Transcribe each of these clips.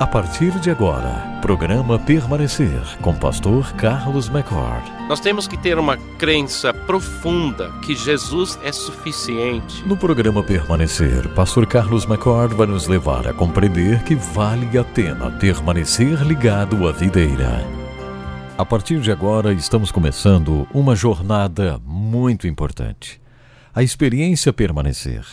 A partir de agora, programa Permanecer com Pastor Carlos McCord. Nós temos que ter uma crença profunda que Jesus é suficiente. No programa Permanecer, Pastor Carlos McCord vai nos levar a compreender que vale a pena permanecer ligado à videira. A partir de agora, estamos começando uma jornada muito importante. A experiência permanecer.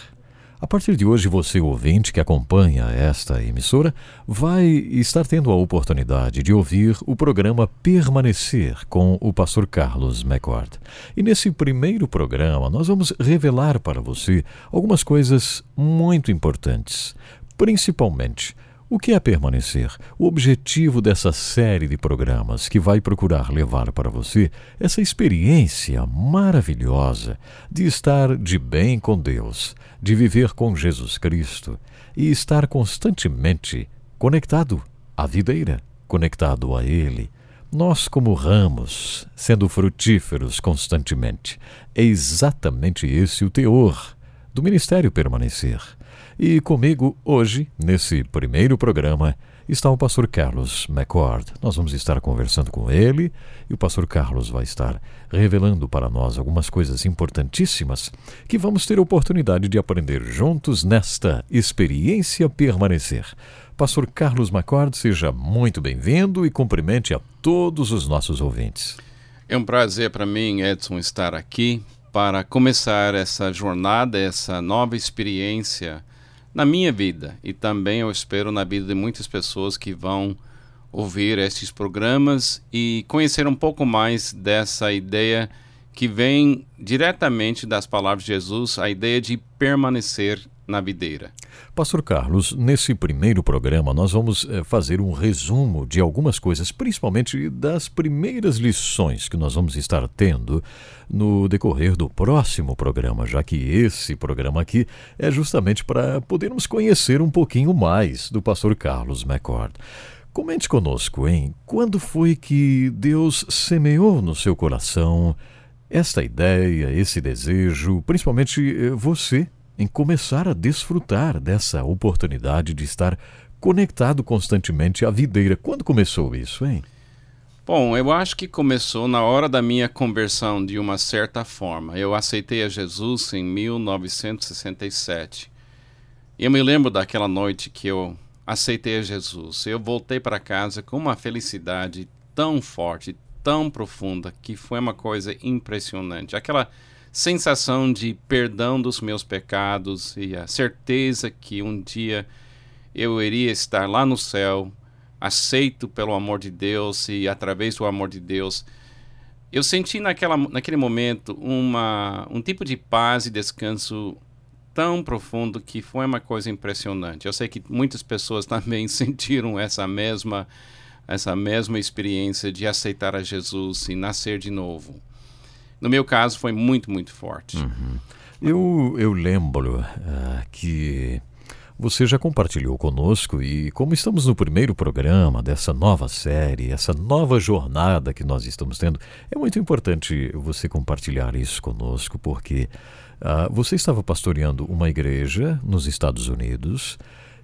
A partir de hoje, você, ouvinte que acompanha esta emissora, vai estar tendo a oportunidade de ouvir o programa Permanecer com o pastor Carlos McCord. E nesse primeiro programa, nós vamos revelar para você algumas coisas muito importantes, principalmente o que é permanecer? O objetivo dessa série de programas que vai procurar levar para você essa experiência maravilhosa de estar de bem com Deus, de viver com Jesus Cristo e estar constantemente conectado à videira, conectado a Ele. Nós, como ramos, sendo frutíferos constantemente. É exatamente esse o teor do ministério permanecer. E comigo hoje, nesse primeiro programa, está o pastor Carlos McCord. Nós vamos estar conversando com ele e o pastor Carlos vai estar revelando para nós algumas coisas importantíssimas que vamos ter oportunidade de aprender juntos nesta experiência permanecer. Pastor Carlos McCord, seja muito bem-vindo e cumprimente a todos os nossos ouvintes. É um prazer para mim, Edson, estar aqui para começar essa jornada, essa nova experiência na minha vida. E também eu espero na vida de muitas pessoas que vão ouvir estes programas e conhecer um pouco mais dessa ideia que vem diretamente das palavras de Jesus, a ideia de permanecer na videira. Pastor Carlos, nesse primeiro programa nós vamos é, fazer um resumo de algumas coisas, principalmente das primeiras lições que nós vamos estar tendo no decorrer do próximo programa, já que esse programa aqui é justamente para podermos conhecer um pouquinho mais do pastor Carlos McCord. Comente conosco, hein? Quando foi que Deus semeou no seu coração esta ideia, esse desejo, principalmente eh, você em começar a desfrutar dessa oportunidade de estar conectado constantemente à videira. Quando começou isso, hein? Bom, eu acho que começou na hora da minha conversão, de uma certa forma. Eu aceitei a Jesus em 1967. E eu me lembro daquela noite que eu aceitei a Jesus. Eu voltei para casa com uma felicidade tão forte, tão profunda, que foi uma coisa impressionante. Aquela sensação de perdão dos meus pecados e a certeza que um dia eu iria estar lá no céu, aceito pelo amor de Deus e através do amor de Deus. Eu senti naquela, naquele momento uma, um tipo de paz e descanso tão profundo que foi uma coisa impressionante. Eu sei que muitas pessoas também sentiram essa mesma essa mesma experiência de aceitar a Jesus e nascer de novo. No meu caso, foi muito, muito forte. Uhum. Eu, eu lembro uh, que você já compartilhou conosco e, como estamos no primeiro programa dessa nova série, essa nova jornada que nós estamos tendo, é muito importante você compartilhar isso conosco, porque uh, você estava pastoreando uma igreja nos Estados Unidos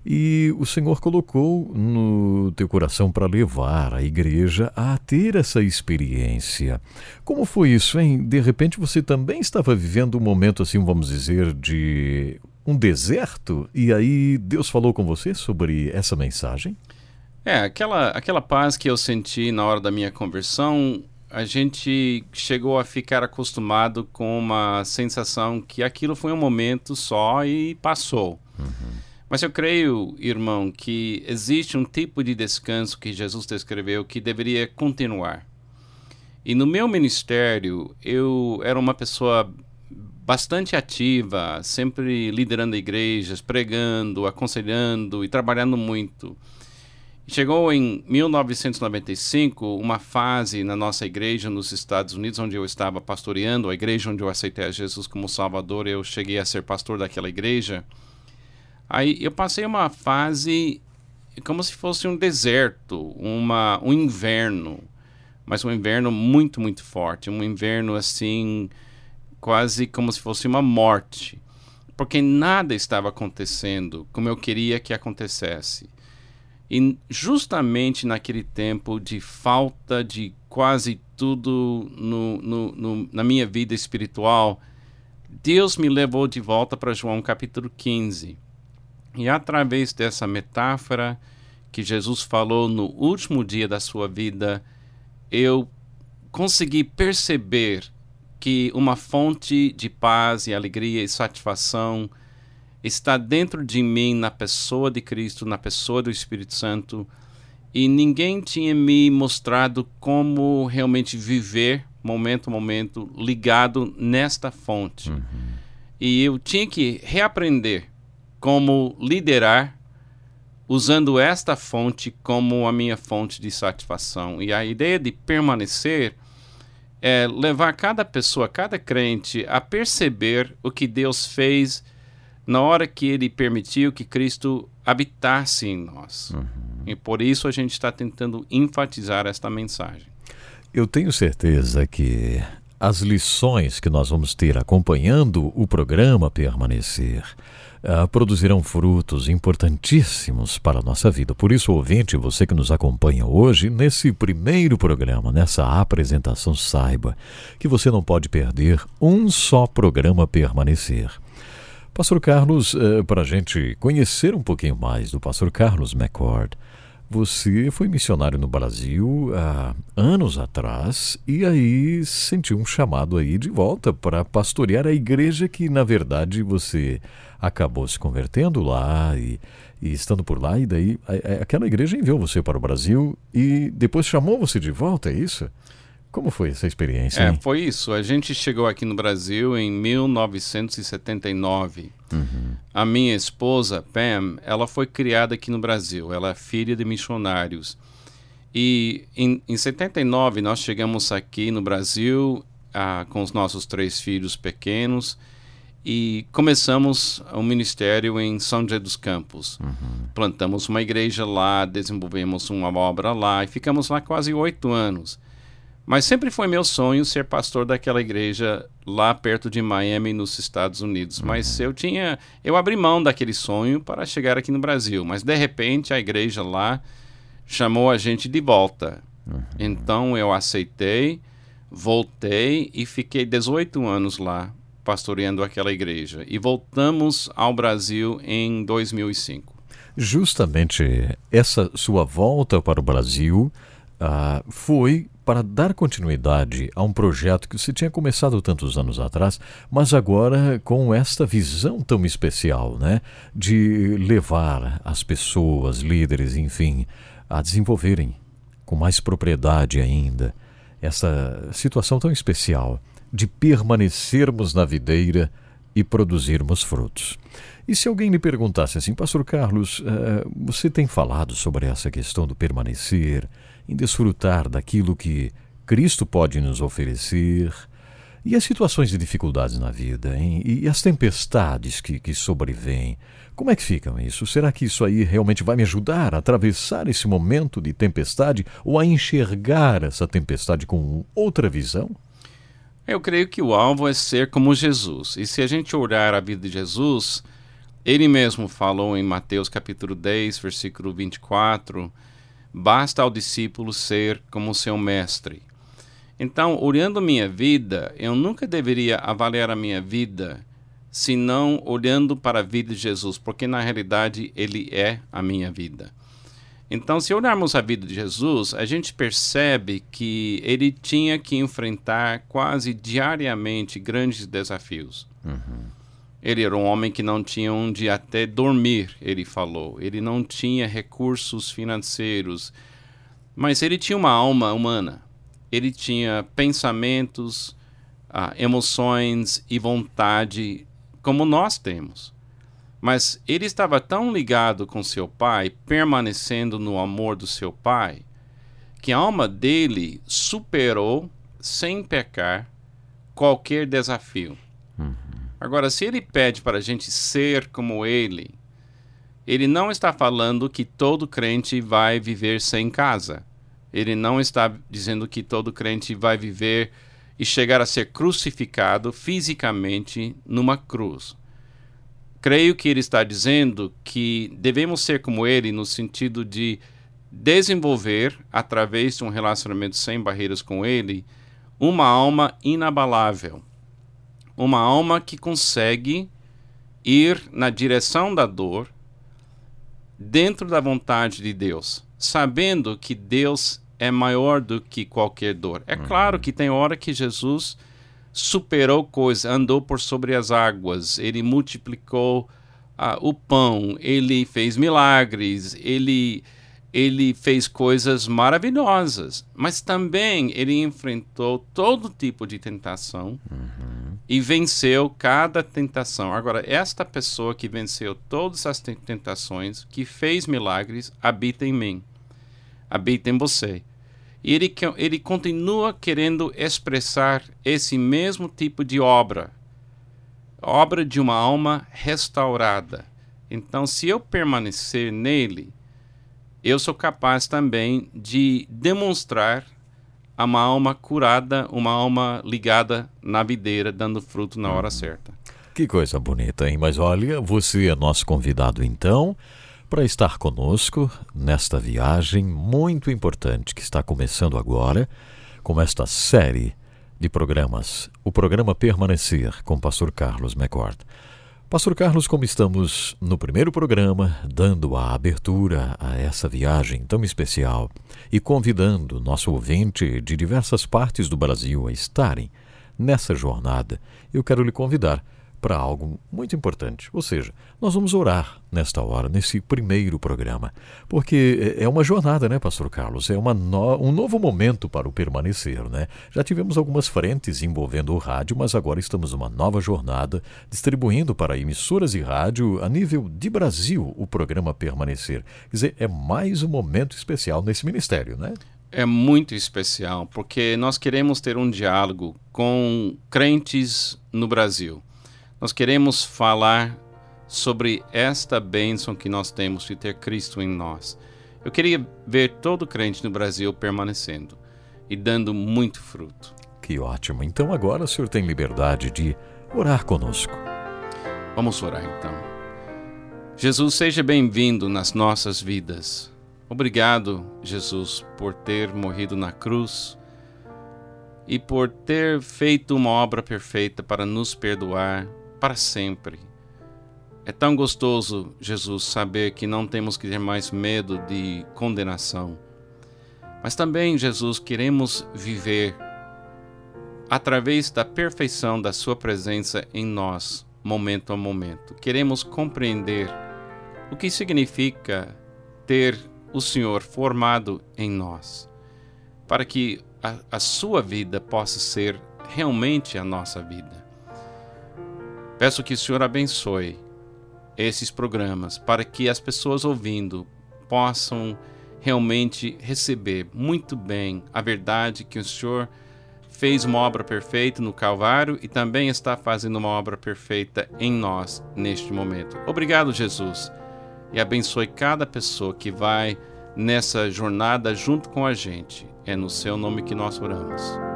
e o Senhor colocou no teu coração para levar a igreja a ter essa experiência. Como foi isso, hein? De repente você também estava vivendo um momento assim, vamos dizer, de um deserto e aí Deus falou com você sobre essa mensagem? É, aquela, aquela paz que eu senti na hora da minha conversão, a gente chegou a ficar acostumado com uma sensação que aquilo foi um momento só e passou. Uhum. Mas eu creio, irmão, que existe um tipo de descanso que Jesus descreveu que deveria continuar. E no meu ministério, eu era uma pessoa bastante ativa, sempre liderando igrejas, pregando, aconselhando e trabalhando muito. Chegou em 1995 uma fase na nossa igreja nos Estados Unidos, onde eu estava pastoreando, a igreja onde eu aceitei a Jesus como Salvador, eu cheguei a ser pastor daquela igreja. Aí eu passei uma fase como se fosse um deserto, uma, um inverno, mas um inverno muito, muito forte, um inverno assim, quase como se fosse uma morte, porque nada estava acontecendo como eu queria que acontecesse. E justamente naquele tempo de falta de quase tudo no, no, no, na minha vida espiritual, Deus me levou de volta para João capítulo 15. E através dessa metáfora que Jesus falou no último dia da sua vida, eu consegui perceber que uma fonte de paz e alegria e satisfação está dentro de mim, na pessoa de Cristo, na pessoa do Espírito Santo, e ninguém tinha me mostrado como realmente viver momento a momento ligado nesta fonte. Uhum. E eu tinha que reaprender como liderar usando esta fonte como a minha fonte de satisfação. E a ideia de permanecer é levar cada pessoa, cada crente a perceber o que Deus fez na hora que ele permitiu que Cristo habitasse em nós. Uhum. E por isso a gente está tentando enfatizar esta mensagem. Eu tenho certeza que as lições que nós vamos ter acompanhando o programa Permanecer uh, produzirão frutos importantíssimos para a nossa vida. Por isso, ouvinte, você que nos acompanha hoje, nesse primeiro programa, nessa apresentação, saiba que você não pode perder um só programa Permanecer. Pastor Carlos, uh, para a gente conhecer um pouquinho mais do Pastor Carlos McCord, você foi missionário no Brasil há anos atrás e aí sentiu um chamado aí de volta para pastorear a igreja que, na verdade, você acabou se convertendo lá e, e estando por lá, e daí a, a, aquela igreja enviou você para o Brasil e depois chamou você de volta, é isso? Como foi essa experiência? É, foi isso. A gente chegou aqui no Brasil em 1979. Uhum. A minha esposa, Pam, ela foi criada aqui no Brasil. Ela é filha de missionários. E em, em 79 nós chegamos aqui no Brasil ah, com os nossos três filhos pequenos e começamos o um ministério em São José dos Campos. Uhum. Plantamos uma igreja lá, desenvolvemos uma obra lá e ficamos lá quase oito anos. Mas sempre foi meu sonho ser pastor daquela igreja lá perto de Miami, nos Estados Unidos. Uhum. Mas eu tinha, eu abri mão daquele sonho para chegar aqui no Brasil. Mas de repente a igreja lá chamou a gente de volta. Uhum. Então eu aceitei, voltei e fiquei 18 anos lá pastoreando aquela igreja. E voltamos ao Brasil em 2005. Justamente essa sua volta para o Brasil uh, foi para dar continuidade a um projeto que se tinha começado tantos anos atrás, mas agora com esta visão tão especial, né, de levar as pessoas, líderes, enfim, a desenvolverem com mais propriedade ainda essa situação tão especial de permanecermos na videira e produzirmos frutos. E se alguém lhe perguntasse assim, Pastor Carlos, uh, você tem falado sobre essa questão do permanecer, em desfrutar daquilo que Cristo pode nos oferecer. E as situações de dificuldades na vida, hein? e as tempestades que, que sobrevêm, como é que ficam isso? Será que isso aí realmente vai me ajudar a atravessar esse momento de tempestade ou a enxergar essa tempestade com outra visão? Eu creio que o alvo é ser como Jesus. E se a gente olhar a vida de Jesus, ele mesmo falou em Mateus capítulo 10, versículo 24, Basta ao discípulo ser como seu mestre. Então, olhando minha vida, eu nunca deveria avaliar a minha vida senão olhando para a vida de Jesus, porque na realidade ele é a minha vida. Então, se olharmos a vida de Jesus, a gente percebe que ele tinha que enfrentar quase diariamente grandes desafios. Uhum. Ele era um homem que não tinha onde até dormir, ele falou. Ele não tinha recursos financeiros, mas ele tinha uma alma humana. Ele tinha pensamentos, ah, emoções e vontade como nós temos. Mas ele estava tão ligado com seu pai, permanecendo no amor do seu pai, que a alma dele superou, sem pecar, qualquer desafio. Uhum. Agora, se ele pede para a gente ser como ele, ele não está falando que todo crente vai viver sem casa. Ele não está dizendo que todo crente vai viver e chegar a ser crucificado fisicamente numa cruz. Creio que ele está dizendo que devemos ser como ele no sentido de desenvolver, através de um relacionamento sem barreiras com ele, uma alma inabalável. Uma alma que consegue ir na direção da dor, dentro da vontade de Deus, sabendo que Deus é maior do que qualquer dor. É uhum. claro que tem hora que Jesus superou coisas, andou por sobre as águas, ele multiplicou uh, o pão, ele fez milagres, ele, ele fez coisas maravilhosas, mas também ele enfrentou todo tipo de tentação uhum. e venceu cada tentação. Agora, esta pessoa que venceu todas as tentações, que fez milagres, habita em mim, habita em você. E ele, ele continua querendo expressar esse mesmo tipo de obra, obra de uma alma restaurada. Então, se eu permanecer nele, eu sou capaz também de demonstrar uma alma curada, uma alma ligada na videira, dando fruto na hora certa. Que coisa bonita, hein? Mas olha, você é nosso convidado então para estar conosco nesta viagem muito importante que está começando agora, com esta série de programas, o programa Permanecer com o pastor Carlos McCord. Pastor Carlos, como estamos no primeiro programa, dando a abertura a essa viagem tão especial e convidando nosso ouvinte de diversas partes do Brasil a estarem nessa jornada, eu quero lhe convidar para algo muito importante. Ou seja, nós vamos orar nesta hora, nesse primeiro programa, porque é, é uma jornada, né, Pastor Carlos? É uma no... um novo momento para o permanecer, né? Já tivemos algumas frentes envolvendo o rádio, mas agora estamos numa nova jornada, distribuindo para emissoras e rádio a nível de Brasil o programa Permanecer. Quer dizer, é mais um momento especial nesse ministério, né? É muito especial, porque nós queremos ter um diálogo com crentes no Brasil nós queremos falar sobre esta bênção que nós temos de ter Cristo em nós. Eu queria ver todo crente no Brasil permanecendo e dando muito fruto. Que ótimo. Então agora o senhor tem liberdade de orar conosco. Vamos orar então. Jesus, seja bem-vindo nas nossas vidas. Obrigado, Jesus, por ter morrido na cruz e por ter feito uma obra perfeita para nos perdoar, para sempre. É tão gostoso, Jesus, saber que não temos que ter mais medo de condenação. Mas também, Jesus, queremos viver através da perfeição da Sua presença em nós, momento a momento. Queremos compreender o que significa ter o Senhor formado em nós, para que a, a Sua vida possa ser realmente a nossa vida. Peço que o Senhor abençoe esses programas para que as pessoas ouvindo possam realmente receber muito bem a verdade que o Senhor fez uma obra perfeita no Calvário e também está fazendo uma obra perfeita em nós neste momento. Obrigado, Jesus, e abençoe cada pessoa que vai nessa jornada junto com a gente. É no seu nome que nós oramos.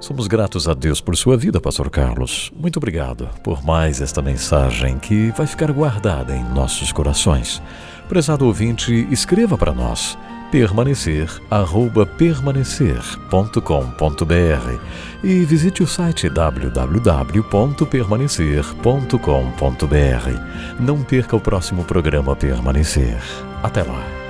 Somos gratos a Deus por sua vida, Pastor Carlos. Muito obrigado por mais esta mensagem que vai ficar guardada em nossos corações. Prezado ouvinte, escreva para nós permanecer arroba permanecer.com.br e visite o site www.permanecer.com.br. Não perca o próximo programa Permanecer. Até lá.